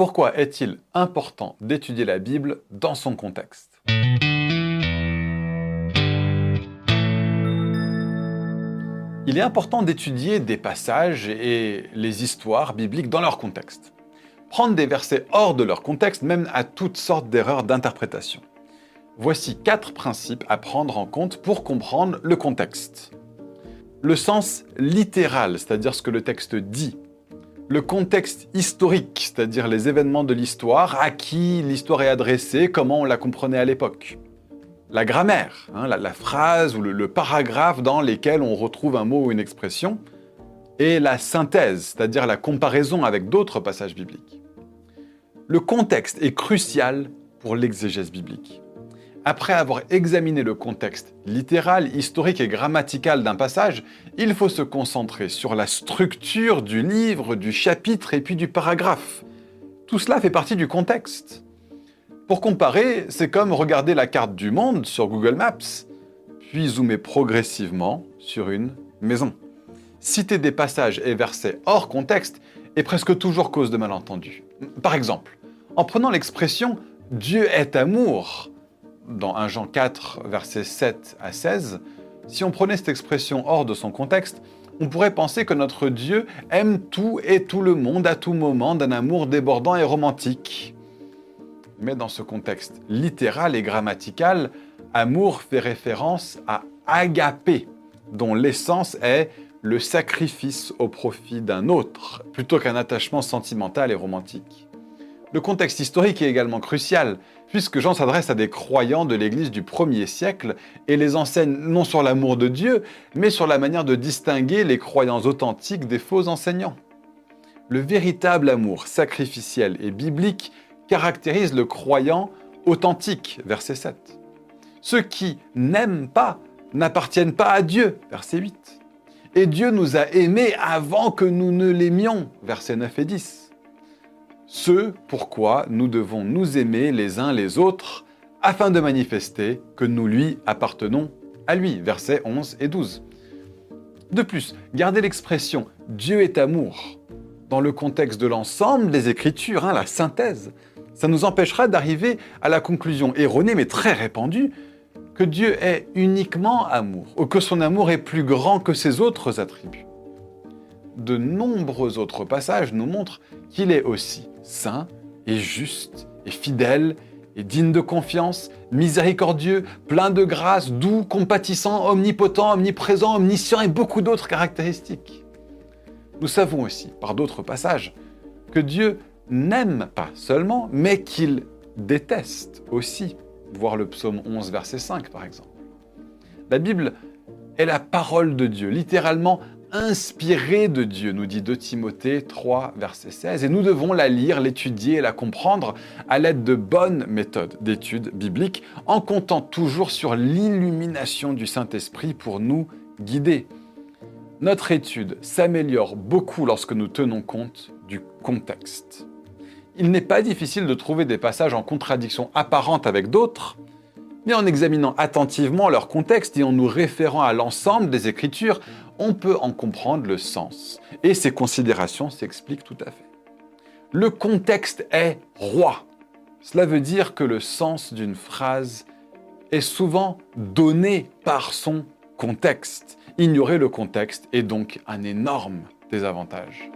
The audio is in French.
Pourquoi est-il important d'étudier la Bible dans son contexte? Il est important d'étudier des passages et les histoires bibliques dans leur contexte. Prendre des versets hors de leur contexte mène à toutes sortes d'erreurs d'interprétation. Voici quatre principes à prendre en compte pour comprendre le contexte. Le sens littéral, c'est-à-dire ce que le texte dit. Le contexte historique, c'est-à-dire les événements de l'histoire, à qui l'histoire est adressée, comment on la comprenait à l'époque la grammaire, hein, la, phrase ou le, paragraphe dans lesquels on retrouve un mot ou une expression, et la synthèse, c'est-à-dire la comparaison avec d'autres passages bibliques. Le contexte est crucial pour l'exégèse biblique. Après avoir examiné le contexte littéral, historique et grammatical d'un passage, il faut se concentrer sur la structure du livre, du chapitre et puis du paragraphe. Tout cela fait partie du contexte. Pour comparer, c'est comme regarder la carte du monde sur Google Maps, puis zoomer progressivement sur une maison. Citer des passages et versets hors contexte est presque toujours cause de malentendus. Par exemple, en prenant l'expression Dieu est amour dans 1 Jean 4, versets 7 à 16, si on prenait cette expression hors de son contexte, on pourrait penser que notre Dieu aime tout et tout le monde à tout moment d'un amour débordant et romantique. Mais dans ce contexte littéral et grammatical, amour fait référence à agapé, dont l'essence est le sacrifice au profit d'un autre, plutôt qu'un attachement sentimental et romantique. Le contexte historique est également crucial, puisque Jean s'adresse à des croyants de l'Église du 1er siècle et les enseigne non sur l'amour de Dieu, mais sur la manière de distinguer les croyants authentiques des faux enseignants. Le véritable amour sacrificiel et biblique caractérise le croyant authentique, verset 7. Ceux qui n'aiment pas n'appartiennent pas à Dieu, verset 8. Et Dieu nous a aimés avant que nous ne l'aimions, verset 9 et 10. Ce pourquoi nous devons nous aimer les uns les autres, afin de manifester que nous lui appartenons à lui, versets 11 et 12. De plus, gardez l'expression Dieu est amour dans le contexte de l'ensemble des Écritures, hein, la synthèse, ça nous empêchera d'arriver à la conclusion erronée mais très répandue que Dieu est uniquement amour, ou que son amour est plus grand que ses autres attributs. De nombreux autres passages nous montrent qu'il est aussi saint et juste et fidèle et digne de confiance, miséricordieux, plein de grâce, doux, compatissant, omnipotent, omniprésent, omniscient et beaucoup d'autres caractéristiques. Nous savons aussi, par d'autres passages, que Dieu n'aime pas seulement, mais qu'il déteste aussi. Voir le psaume 11, verset 5, par exemple. La Bible est la parole de Dieu, littéralement inspirée de Dieu, nous dit 2 Timothée 3, verset 16, et nous devons la lire, l'étudier et la comprendre à l'aide de bonnes méthodes d'étude biblique, en comptant toujours sur l'illumination du Saint-Esprit pour nous guider. Notre étude s'améliore beaucoup lorsque nous tenons compte du contexte il n'est pas difficile de trouver des passages en contradiction apparente avec d'autres, mais en examinant attentivement leur contexte et en nous référant à l'ensemble des Écritures, on peut en comprendre le sens. Et ces considérations s'expliquent tout à fait. Le contexte est roi. Cela veut dire que le sens d'une phrase est souvent donné par son contexte. Ignorer le contexte est donc un énorme désavantage.